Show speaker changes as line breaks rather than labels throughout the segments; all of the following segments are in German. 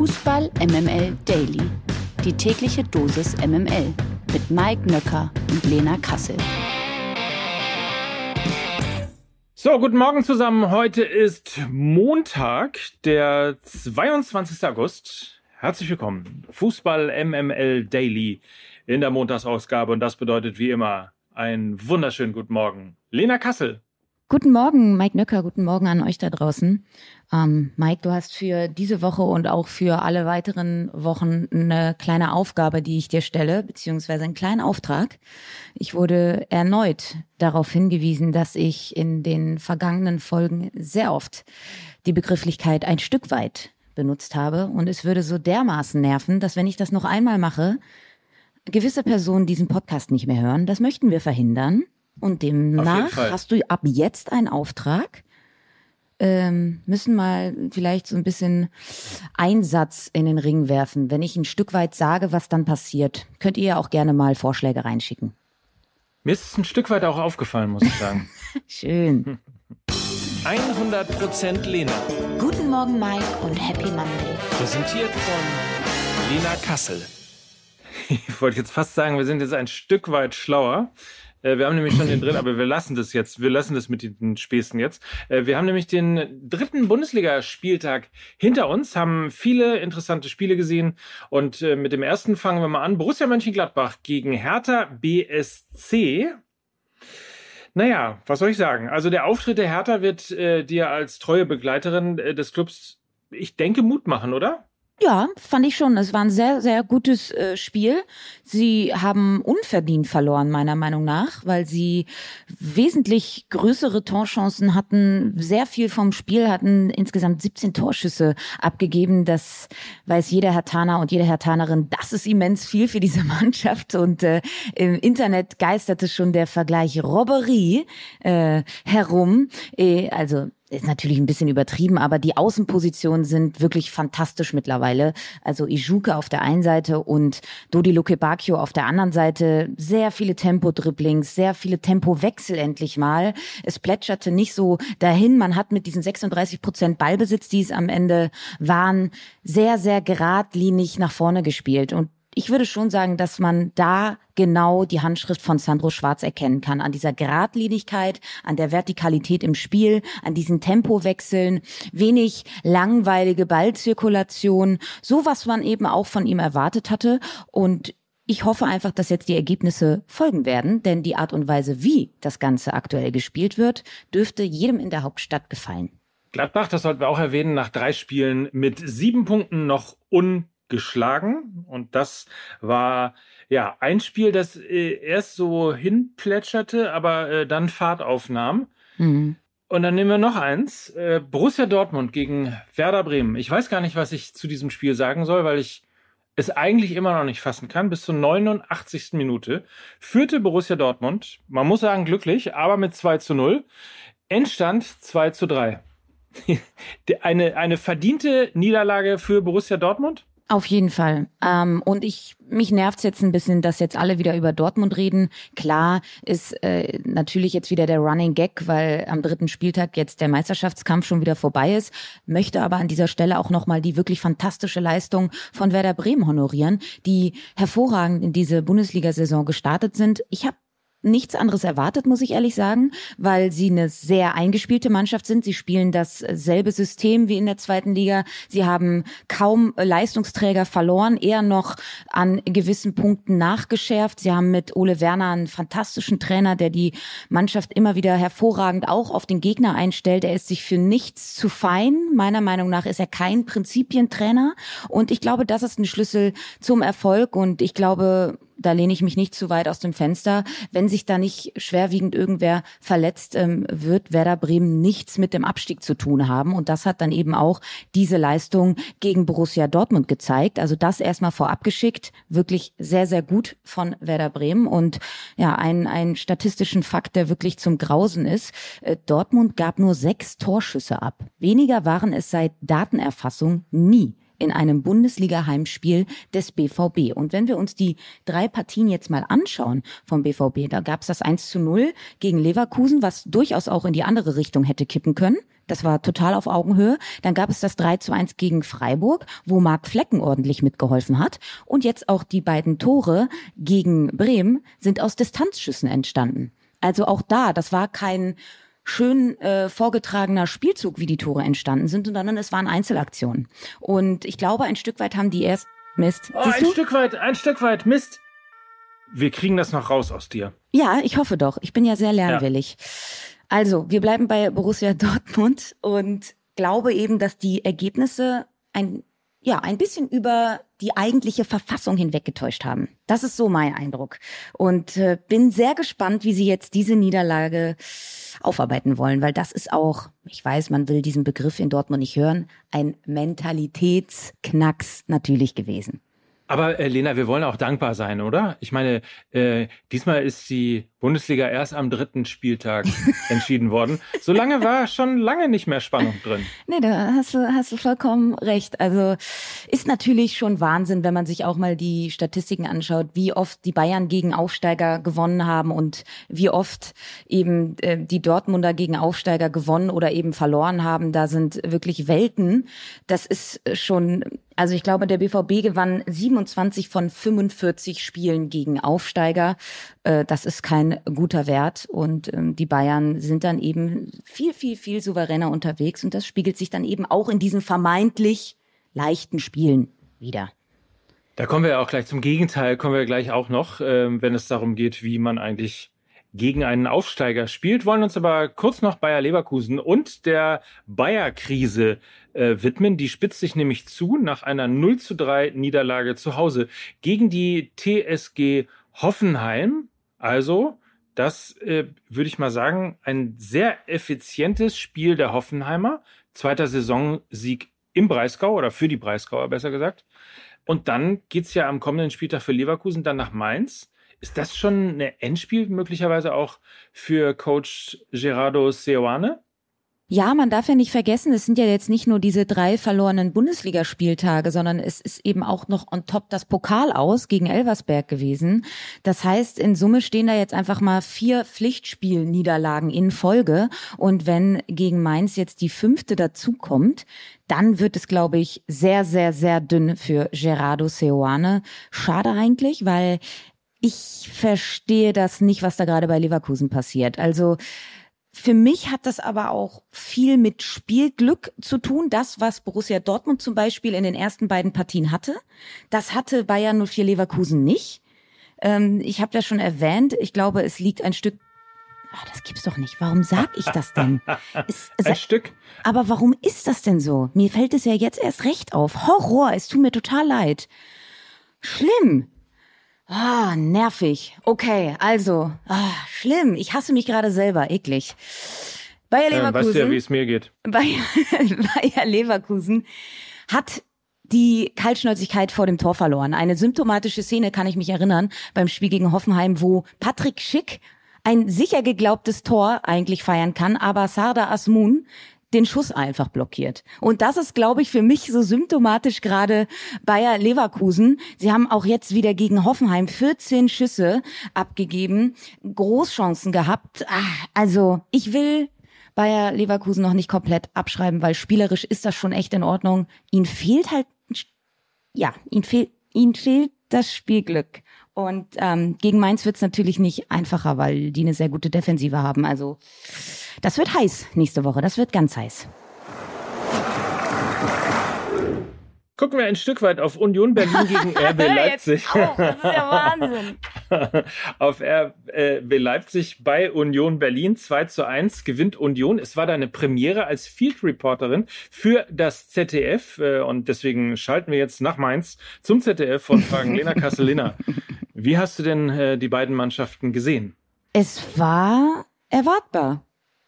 Fußball MML Daily. Die tägliche Dosis MML mit Mike Nöcker und Lena Kassel.
So, guten Morgen zusammen. Heute ist Montag, der 22. August. Herzlich willkommen. Fußball MML Daily in der Montagsausgabe und das bedeutet wie immer einen wunderschönen guten Morgen. Lena Kassel.
Guten Morgen, Mike Nöcker. Guten Morgen an euch da draußen. Ähm, Mike, du hast für diese Woche und auch für alle weiteren Wochen eine kleine Aufgabe, die ich dir stelle, beziehungsweise einen kleinen Auftrag. Ich wurde erneut darauf hingewiesen, dass ich in den vergangenen Folgen sehr oft die Begrifflichkeit ein Stück weit benutzt habe. Und es würde so dermaßen nerven, dass wenn ich das noch einmal mache, gewisse Personen diesen Podcast nicht mehr hören. Das möchten wir verhindern. Und demnach hast du ab jetzt einen Auftrag. Ähm, müssen mal vielleicht so ein bisschen Einsatz in den Ring werfen. Wenn ich ein Stück weit sage, was dann passiert, könnt ihr ja auch gerne mal Vorschläge reinschicken.
Mir ist es ein Stück weit auch aufgefallen, muss ich sagen.
Schön.
100% Lena.
Guten Morgen, Mike, und Happy Monday.
Präsentiert von Lena Kassel.
Ich wollte jetzt fast sagen, wir sind jetzt ein Stück weit schlauer. Äh, wir haben nämlich schon den dritten, aber wir lassen das jetzt. Wir lassen das mit den Späßen jetzt. Äh, wir haben nämlich den dritten Bundesligaspieltag hinter uns, haben viele interessante Spiele gesehen und äh, mit dem ersten fangen wir mal an. Borussia Mönchengladbach gegen Hertha BSC. Naja, was soll ich sagen? Also der Auftritt der Hertha wird dir als treue Begleiterin des Clubs, ich denke, Mut machen, oder?
Ja, fand ich schon. Es war ein sehr, sehr gutes äh, Spiel. Sie haben unverdient verloren, meiner Meinung nach, weil sie wesentlich größere Torchancen hatten, sehr viel vom Spiel hatten, insgesamt 17 Torschüsse abgegeben. Das weiß jeder Herr Taner und jede Herr Tanerin. Das ist immens viel für diese Mannschaft. Und äh, im Internet geisterte schon der Vergleich Robberie äh, herum. Äh, also ist natürlich ein bisschen übertrieben, aber die Außenpositionen sind wirklich fantastisch mittlerweile. Also Ijuke auf der einen Seite und Dodi Luke Bacchio auf der anderen Seite. Sehr viele Tempo-Dribblings, sehr viele Tempowechsel endlich mal. Es plätscherte nicht so dahin. Man hat mit diesen 36 Prozent Ballbesitz, die es am Ende waren, sehr, sehr geradlinig nach vorne gespielt. Und ich würde schon sagen, dass man da genau die Handschrift von Sandro Schwarz erkennen kann. An dieser Gradlinigkeit, an der Vertikalität im Spiel, an diesen Tempowechseln, wenig langweilige Ballzirkulation, so was man eben auch von ihm erwartet hatte. Und ich hoffe einfach, dass jetzt die Ergebnisse folgen werden, denn die Art und Weise, wie das Ganze aktuell gespielt wird, dürfte jedem in der Hauptstadt gefallen.
Gladbach, das sollten wir auch erwähnen, nach drei Spielen mit sieben Punkten noch un geschlagen. Und das war ja ein Spiel, das äh, erst so hinplätscherte, aber äh, dann Fahrt aufnahm. Mhm. Und dann nehmen wir noch eins. Äh, Borussia Dortmund gegen Werder Bremen. Ich weiß gar nicht, was ich zu diesem Spiel sagen soll, weil ich es eigentlich immer noch nicht fassen kann. Bis zur 89. Minute führte Borussia Dortmund, man muss sagen glücklich, aber mit 2 zu 0. Endstand 2 zu 3. eine, eine verdiente Niederlage für Borussia Dortmund?
Auf jeden Fall. Ähm, und ich mich nervt's jetzt ein bisschen, dass jetzt alle wieder über Dortmund reden. Klar ist äh, natürlich jetzt wieder der Running Gag, weil am dritten Spieltag jetzt der Meisterschaftskampf schon wieder vorbei ist. Möchte aber an dieser Stelle auch nochmal die wirklich fantastische Leistung von Werder Bremen honorieren, die hervorragend in diese Bundesliga-Saison gestartet sind. Ich habe nichts anderes erwartet, muss ich ehrlich sagen, weil sie eine sehr eingespielte Mannschaft sind. Sie spielen dasselbe System wie in der zweiten Liga. Sie haben kaum Leistungsträger verloren, eher noch an gewissen Punkten nachgeschärft. Sie haben mit Ole Werner einen fantastischen Trainer, der die Mannschaft immer wieder hervorragend auch auf den Gegner einstellt. Er ist sich für nichts zu fein. Meiner Meinung nach ist er kein Prinzipientrainer. Und ich glaube, das ist ein Schlüssel zum Erfolg. Und ich glaube, da lehne ich mich nicht zu weit aus dem Fenster. Wenn sich da nicht schwerwiegend irgendwer verletzt, ähm, wird Werder Bremen nichts mit dem Abstieg zu tun haben. Und das hat dann eben auch diese Leistung gegen Borussia Dortmund gezeigt. Also das erstmal vorab geschickt. Wirklich sehr, sehr gut von Werder Bremen. Und ja, ein, ein statistischen Fakt, der wirklich zum Grausen ist. Äh, Dortmund gab nur sechs Torschüsse ab. Weniger waren es seit Datenerfassung nie in einem Bundesliga-Heimspiel des BVB. Und wenn wir uns die drei Partien jetzt mal anschauen vom BVB, da gab es das 1 zu 0 gegen Leverkusen, was durchaus auch in die andere Richtung hätte kippen können. Das war total auf Augenhöhe. Dann gab es das 3 zu 1 gegen Freiburg, wo Marc Flecken ordentlich mitgeholfen hat. Und jetzt auch die beiden Tore gegen Bremen sind aus Distanzschüssen entstanden. Also auch da, das war kein schön äh, vorgetragener Spielzug, wie die Tore entstanden sind, sondern es waren Einzelaktionen. Und ich glaube, ein Stück weit haben die erst Mist.
Oh, ein? Stück weit, ein Stück weit Mist. Wir kriegen das noch raus aus dir.
Ja, ich hoffe doch. Ich bin ja sehr lernwillig. Ja. Also, wir bleiben bei Borussia Dortmund und glaube eben, dass die Ergebnisse ein ja, ein bisschen über die eigentliche Verfassung hinweggetäuscht haben. Das ist so mein Eindruck. Und äh, bin sehr gespannt, wie sie jetzt diese Niederlage aufarbeiten wollen, weil das ist auch, ich weiß, man will diesen Begriff in Dortmund nicht hören, ein Mentalitätsknacks natürlich gewesen.
Aber äh, Lena, wir wollen auch dankbar sein, oder? Ich meine, äh, diesmal ist die Bundesliga erst am dritten Spieltag entschieden worden. So lange war schon lange nicht mehr Spannung drin.
Nee, da hast du, hast du vollkommen recht. Also ist natürlich schon Wahnsinn, wenn man sich auch mal die Statistiken anschaut, wie oft die Bayern gegen Aufsteiger gewonnen haben und wie oft eben äh, die Dortmunder gegen Aufsteiger gewonnen oder eben verloren haben. Da sind wirklich Welten. Das ist schon also ich glaube, der BVB gewann 27 von 45 Spielen gegen Aufsteiger. Äh, das ist kein guter Wert. Und ähm, die Bayern sind dann eben viel, viel, viel souveräner unterwegs. Und das spiegelt sich dann eben auch in diesen vermeintlich leichten Spielen wieder.
Da kommen wir ja auch gleich zum Gegenteil, kommen wir gleich auch noch, ähm, wenn es darum geht, wie man eigentlich gegen einen Aufsteiger spielt, wollen uns aber kurz noch Bayer Leverkusen und der Bayer-Krise äh, widmen. Die spitzt sich nämlich zu nach einer 0 zu 3 Niederlage zu Hause gegen die TSG Hoffenheim. Also, das äh, würde ich mal sagen, ein sehr effizientes Spiel der Hoffenheimer. Zweiter Saisonsieg im Breisgau oder für die Breisgauer besser gesagt. Und dann geht's ja am kommenden Spieltag für Leverkusen dann nach Mainz. Ist das schon ein Endspiel möglicherweise auch für Coach Gerardo Seoane?
Ja, man darf ja nicht vergessen, es sind ja jetzt nicht nur diese drei verlorenen Bundesligaspieltage, sondern es ist eben auch noch on top das Pokal aus gegen Elversberg gewesen. Das heißt, in Summe stehen da jetzt einfach mal vier Pflichtspielniederlagen in Folge. Und wenn gegen Mainz jetzt die fünfte dazukommt, dann wird es, glaube ich, sehr, sehr, sehr dünn für Gerardo Seoane. Schade eigentlich, weil ich verstehe das nicht, was da gerade bei Leverkusen passiert. Also für mich hat das aber auch viel mit Spielglück zu tun. Das, was Borussia Dortmund zum Beispiel in den ersten beiden Partien hatte, das hatte Bayern 04 Leverkusen nicht. Ähm, ich habe das schon erwähnt. Ich glaube, es liegt ein Stück Ah, das gibt's doch nicht. Warum sag ich das denn?
Ist, Ein Stück.
Aber warum ist das denn so? Mir fällt es ja jetzt erst recht auf. Horror, es tut mir total leid. Schlimm. Ah, nervig. Okay, also, ah, schlimm. Ich hasse mich gerade selber. Eklig.
Bayer Leverkusen. Ja, weißt du ja, wie es mir geht.
Bayer, Bayer Leverkusen hat die Kaltschnäuzigkeit vor dem Tor verloren. Eine symptomatische Szene kann ich mich erinnern beim Spiel gegen Hoffenheim, wo Patrick Schick ein sicher geglaubtes Tor eigentlich feiern kann, aber Sarda Asmun den Schuss einfach blockiert. Und das ist, glaube ich, für mich so symptomatisch gerade Bayer Leverkusen. Sie haben auch jetzt wieder gegen Hoffenheim 14 Schüsse abgegeben, Großchancen gehabt. Ah, also ich will Bayer Leverkusen noch nicht komplett abschreiben, weil spielerisch ist das schon echt in Ordnung. Ihnen fehlt halt, ja, ihnen fehlt, ihnen fehlt das Spielglück. Und ähm, gegen Mainz wird es natürlich nicht einfacher, weil die eine sehr gute Defensive haben. Also das wird heiß nächste Woche. Das wird ganz heiß.
Gucken wir ein Stück weit auf Union Berlin gegen RB Leipzig.
Auch, das ist ja Wahnsinn.
auf RB Leipzig bei Union Berlin 2 zu 1 gewinnt Union. Es war deine Premiere als Field Reporterin für das ZDF äh, und deswegen schalten wir jetzt nach Mainz zum ZDF und fragen Lena Kasselina. Wie hast du denn äh, die beiden Mannschaften gesehen?
Es war erwartbar,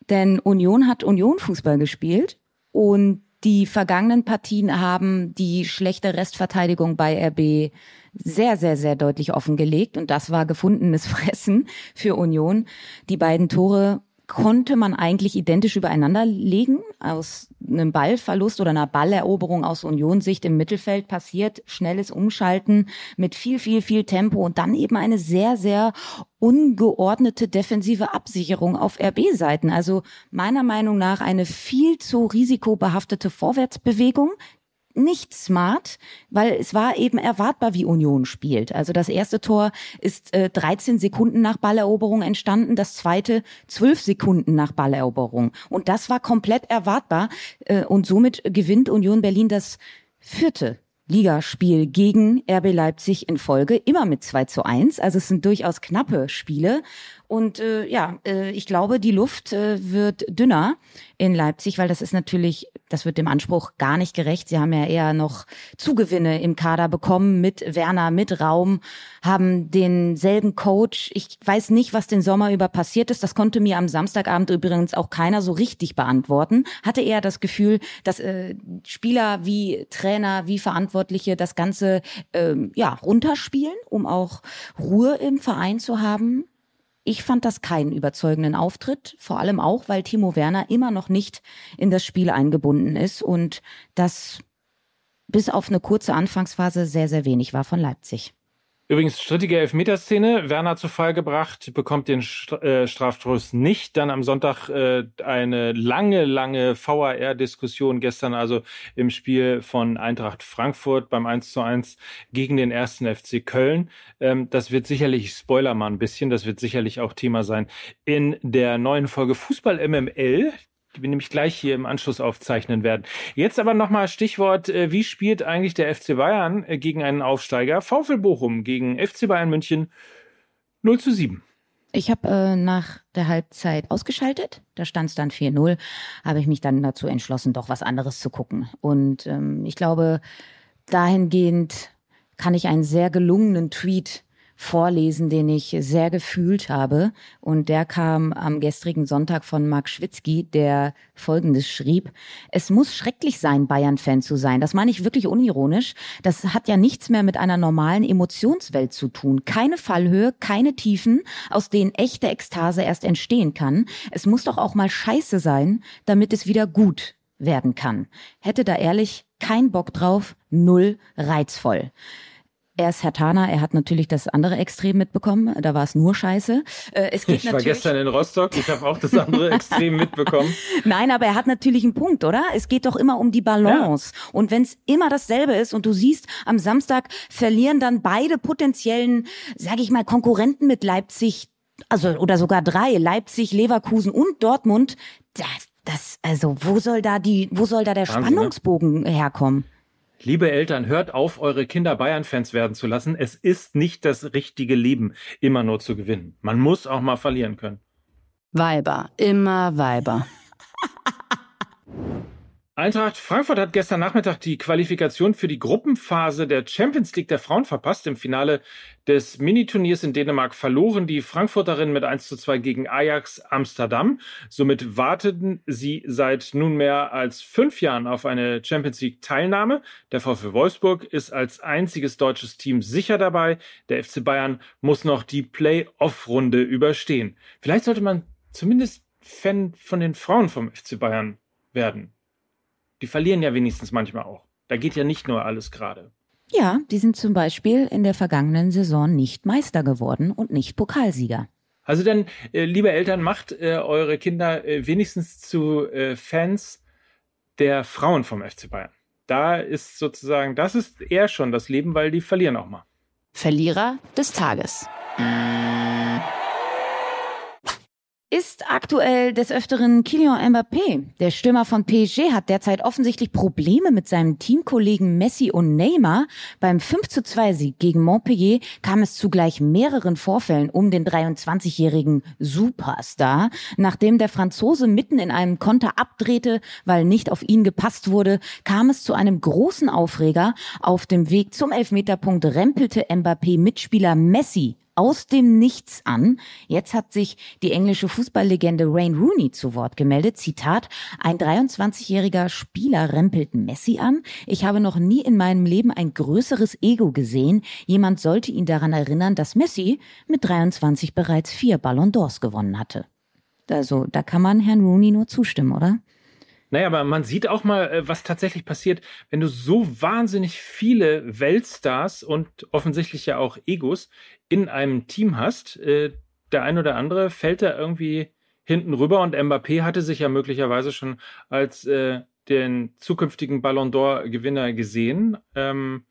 denn Union hat Union Fußball gespielt und die vergangenen Partien haben die schlechte Restverteidigung bei RB sehr, sehr, sehr deutlich offengelegt und das war gefundenes Fressen für Union. Die beiden Tore konnte man eigentlich identisch übereinander legen. Aus einem Ballverlust oder einer Balleroberung aus Unionssicht im Mittelfeld passiert schnelles Umschalten mit viel, viel, viel Tempo und dann eben eine sehr, sehr ungeordnete defensive Absicherung auf RB-Seiten. Also meiner Meinung nach eine viel zu risikobehaftete Vorwärtsbewegung, nicht smart, weil es war eben erwartbar, wie Union spielt. Also das erste Tor ist äh, 13 Sekunden nach Balleroberung entstanden, das zweite 12 Sekunden nach Balleroberung. Und das war komplett erwartbar äh, und somit gewinnt Union Berlin das vierte Ligaspiel gegen RB Leipzig in Folge, immer mit 2 zu 1. Also es sind durchaus knappe Spiele. Und äh, ja, äh, ich glaube, die Luft äh, wird dünner in Leipzig, weil das ist natürlich, das wird dem Anspruch gar nicht gerecht. Sie haben ja eher noch Zugewinne im Kader bekommen mit Werner, mit Raum, haben denselben Coach. Ich weiß nicht, was den Sommer über passiert ist. Das konnte mir am Samstagabend übrigens auch keiner so richtig beantworten. Hatte eher das Gefühl, dass äh, Spieler wie Trainer, wie Verantwortliche das Ganze äh, ja runterspielen, um auch Ruhe im Verein zu haben. Ich fand das keinen überzeugenden Auftritt, vor allem auch, weil Timo Werner immer noch nicht in das Spiel eingebunden ist und das bis auf eine kurze Anfangsphase sehr, sehr wenig war von Leipzig.
Übrigens, strittige Elfmeterszene, Werner zu Fall gebracht, bekommt den äh, Strafstoß nicht. Dann am Sonntag äh, eine lange, lange VAR-Diskussion gestern, also im Spiel von Eintracht Frankfurt beim 1 zu 1 gegen den ersten FC Köln. Ähm, das wird sicherlich, ich spoiler mal ein bisschen, das wird sicherlich auch Thema sein in der neuen Folge Fußball MML, die wir nämlich gleich hier im Anschluss aufzeichnen werden. Jetzt aber nochmal Stichwort, äh, wie spielt eigentlich der FC Bayern äh, gegen einen Aufsteiger? VfL Bochum gegen FC Bayern München 0 zu 7.
Ich habe äh, nach der Halbzeit ausgeschaltet. Da stand es dann 4-0. Habe ich mich dann dazu entschlossen, doch was anderes zu gucken. Und ähm, ich glaube, dahingehend kann ich einen sehr gelungenen Tweet vorlesen, den ich sehr gefühlt habe. Und der kam am gestrigen Sonntag von Mark Schwitzky, der Folgendes schrieb. Es muss schrecklich sein, Bayern-Fan zu sein. Das meine ich wirklich unironisch. Das hat ja nichts mehr mit einer normalen Emotionswelt zu tun. Keine Fallhöhe, keine Tiefen, aus denen echte Ekstase erst entstehen kann. Es muss doch auch mal scheiße sein, damit es wieder gut werden kann. Hätte da ehrlich kein Bock drauf, null reizvoll. Er ist Herr Tana, er hat natürlich das andere Extrem mitbekommen, da war es nur scheiße.
Äh, es geht ich war gestern in Rostock, ich habe auch das andere Extrem mitbekommen.
Nein, aber er hat natürlich einen Punkt, oder? Es geht doch immer um die Balance. Ja. Und wenn es immer dasselbe ist und du siehst, am Samstag verlieren dann beide potenziellen, sag ich mal, Konkurrenten mit Leipzig, also oder sogar drei, Leipzig, Leverkusen und Dortmund, das, das also wo soll da die, wo soll da der Wahnsinn, ne? Spannungsbogen ne? herkommen?
Liebe Eltern, hört auf, eure Kinder Bayern-Fans werden zu lassen. Es ist nicht das richtige Leben, immer nur zu gewinnen. Man muss auch mal verlieren können.
Weiber, immer Weiber.
Eintracht Frankfurt hat gestern Nachmittag die Qualifikation für die Gruppenphase der Champions League der Frauen verpasst. Im Finale des Miniturniers in Dänemark verloren die Frankfurterinnen mit 1 zu 2 gegen Ajax Amsterdam. Somit warteten sie seit nunmehr als fünf Jahren auf eine Champions League Teilnahme. Der VfL Wolfsburg ist als einziges deutsches Team sicher dabei. Der FC Bayern muss noch die Play-off-Runde überstehen. Vielleicht sollte man zumindest Fan von den Frauen vom FC Bayern werden. Die verlieren ja wenigstens manchmal auch. Da geht ja nicht nur alles gerade.
Ja, die sind zum Beispiel in der vergangenen Saison nicht Meister geworden und nicht Pokalsieger.
Also dann, äh, liebe Eltern, macht äh, eure Kinder äh, wenigstens zu Fans der Frauen vom FC Bayern. Da ist sozusagen, das ist eher schon das Leben, weil die verlieren auch mal.
Verlierer des Tages
ist aktuell des Öfteren Kylian Mbappé. Der Stürmer von PSG hat derzeit offensichtlich Probleme mit seinem Teamkollegen Messi und Neymar. Beim 5 zu 2 Sieg gegen Montpellier kam es zu gleich mehreren Vorfällen um den 23-jährigen Superstar. Nachdem der Franzose mitten in einem Konter abdrehte, weil nicht auf ihn gepasst wurde, kam es zu einem großen Aufreger. Auf dem Weg zum Elfmeterpunkt rempelte Mbappé Mitspieler Messi aus dem Nichts an. Jetzt hat sich die englische Fußballlegende Wayne Rooney zu Wort gemeldet. Zitat, ein 23-jähriger Spieler rempelt Messi an. Ich habe noch nie in meinem Leben ein größeres Ego gesehen. Jemand sollte ihn daran erinnern, dass Messi mit 23 bereits vier Ballon d'Ors gewonnen hatte. Also da kann man Herrn Rooney nur zustimmen, oder?
Naja, aber man sieht auch mal, äh, was tatsächlich passiert, wenn du so wahnsinnig viele Weltstars und offensichtlich ja auch Egos in einem Team hast. Äh, der ein oder andere fällt da irgendwie hinten rüber und Mbappé hatte sich ja möglicherweise schon als äh, den zukünftigen Ballon d'Or-Gewinner gesehen, ähm,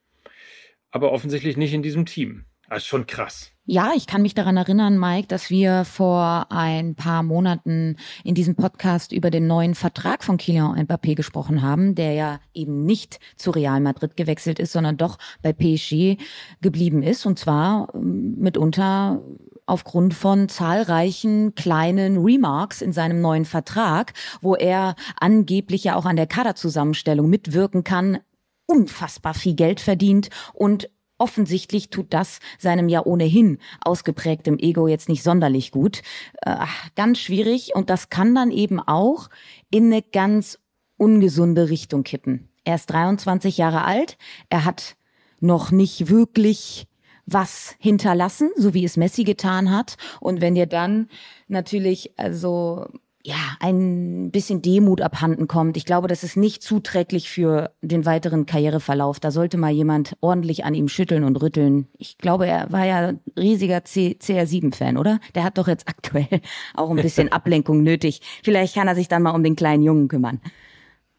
aber offensichtlich nicht in diesem Team. Das ist schon krass.
Ja, ich kann mich daran erinnern, Mike, dass wir vor ein paar Monaten in diesem Podcast über den neuen Vertrag von Kylian Mbappé gesprochen haben, der ja eben nicht zu Real Madrid gewechselt ist, sondern doch bei PSG geblieben ist. Und zwar ähm, mitunter aufgrund von zahlreichen kleinen Remarks in seinem neuen Vertrag, wo er angeblich ja auch an der Kaderzusammenstellung mitwirken kann, unfassbar viel Geld verdient und offensichtlich tut das seinem ja ohnehin ausgeprägtem Ego jetzt nicht sonderlich gut. Äh, ganz schwierig und das kann dann eben auch in eine ganz ungesunde Richtung kippen. Er ist 23 Jahre alt, er hat noch nicht wirklich was hinterlassen, so wie es Messi getan hat. Und wenn dir dann natürlich also ja, ein bisschen Demut abhanden kommt. Ich glaube, das ist nicht zuträglich für den weiteren Karriereverlauf. Da sollte mal jemand ordentlich an ihm schütteln und rütteln. Ich glaube, er war ja riesiger CR7-Fan, oder? Der hat doch jetzt aktuell auch ein bisschen Ablenkung nötig. Vielleicht kann er sich dann mal um den kleinen Jungen kümmern.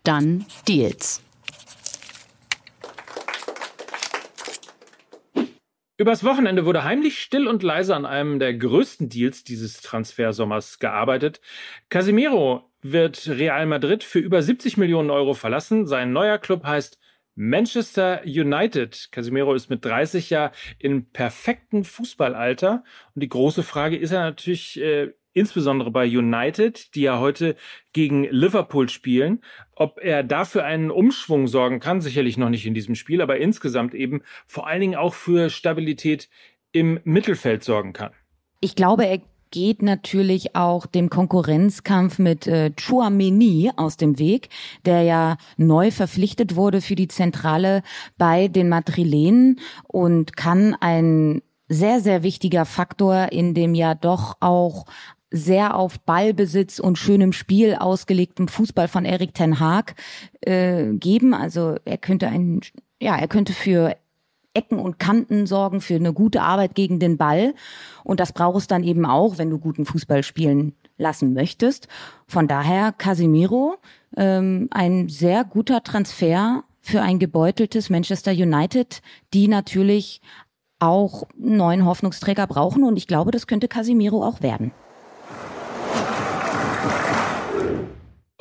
Dann Deals.
Übers Wochenende wurde heimlich still und leise an einem der größten Deals dieses Transfersommers gearbeitet. Casemiro wird Real Madrid für über 70 Millionen Euro verlassen. Sein neuer Club heißt Manchester United. Casemiro ist mit 30 Jahren in perfektem Fußballalter. Und die große Frage ist ja natürlich, äh, insbesondere bei United, die ja heute gegen Liverpool spielen, ob er dafür einen Umschwung sorgen kann, sicherlich noch nicht in diesem Spiel, aber insgesamt eben vor allen Dingen auch für Stabilität im Mittelfeld sorgen kann.
Ich glaube, er geht natürlich auch dem Konkurrenzkampf mit äh, Chouameni aus dem Weg, der ja neu verpflichtet wurde für die Zentrale bei den Madrilenen und kann ein sehr, sehr wichtiger Faktor in dem ja doch auch sehr auf Ballbesitz und schönem Spiel ausgelegtem Fußball von Erik Ten Haag äh, geben. Also er könnte ein, ja, er könnte für Ecken und Kanten sorgen, für eine gute Arbeit gegen den Ball. Und das braucht es dann eben auch, wenn du guten Fußball spielen lassen möchtest. Von daher Casimiro, ähm, ein sehr guter Transfer für ein gebeuteltes Manchester United, die natürlich auch neuen Hoffnungsträger brauchen. Und ich glaube, das könnte Casimiro auch werden.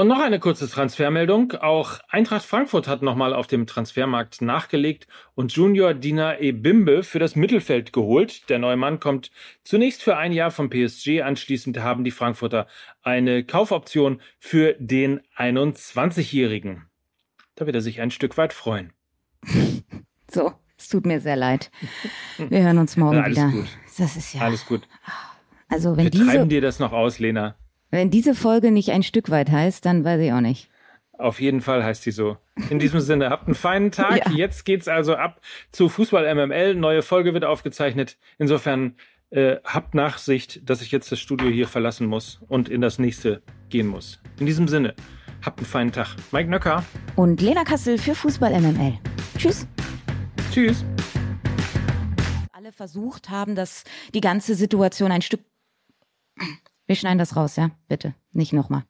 Und noch eine kurze Transfermeldung. Auch Eintracht Frankfurt hat nochmal auf dem Transfermarkt nachgelegt und Junior Dina Ebimbe für das Mittelfeld geholt. Der neue Mann kommt zunächst für ein Jahr vom PSG. Anschließend haben die Frankfurter eine Kaufoption für den 21-Jährigen. Da wird er sich ein Stück weit freuen.
So, es tut mir sehr leid. Wir hören uns morgen ja,
alles
wieder.
Gut.
Das ist ja.
Alles gut.
Also wenn
Wir
diese,
treiben dir das noch aus, Lena.
Wenn diese Folge nicht ein Stück weit heißt, dann weiß ich auch nicht.
Auf jeden Fall heißt sie so. In diesem Sinne, habt einen feinen Tag. Ja. Jetzt geht's also ab zu Fußball MML. Neue Folge wird aufgezeichnet. Insofern äh, habt Nachsicht, dass ich jetzt das Studio hier verlassen muss und in das nächste gehen muss. In diesem Sinne, habt einen feinen Tag. Mike Nöcker.
Und Lena Kassel für Fußball MML. Tschüss.
Tschüss.
Alle versucht haben, dass die ganze Situation ein Stück wir schneiden das raus, ja? Bitte. Nicht nochmal.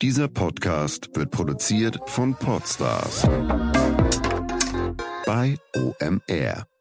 Dieser Podcast wird produziert von Podstars bei OMR.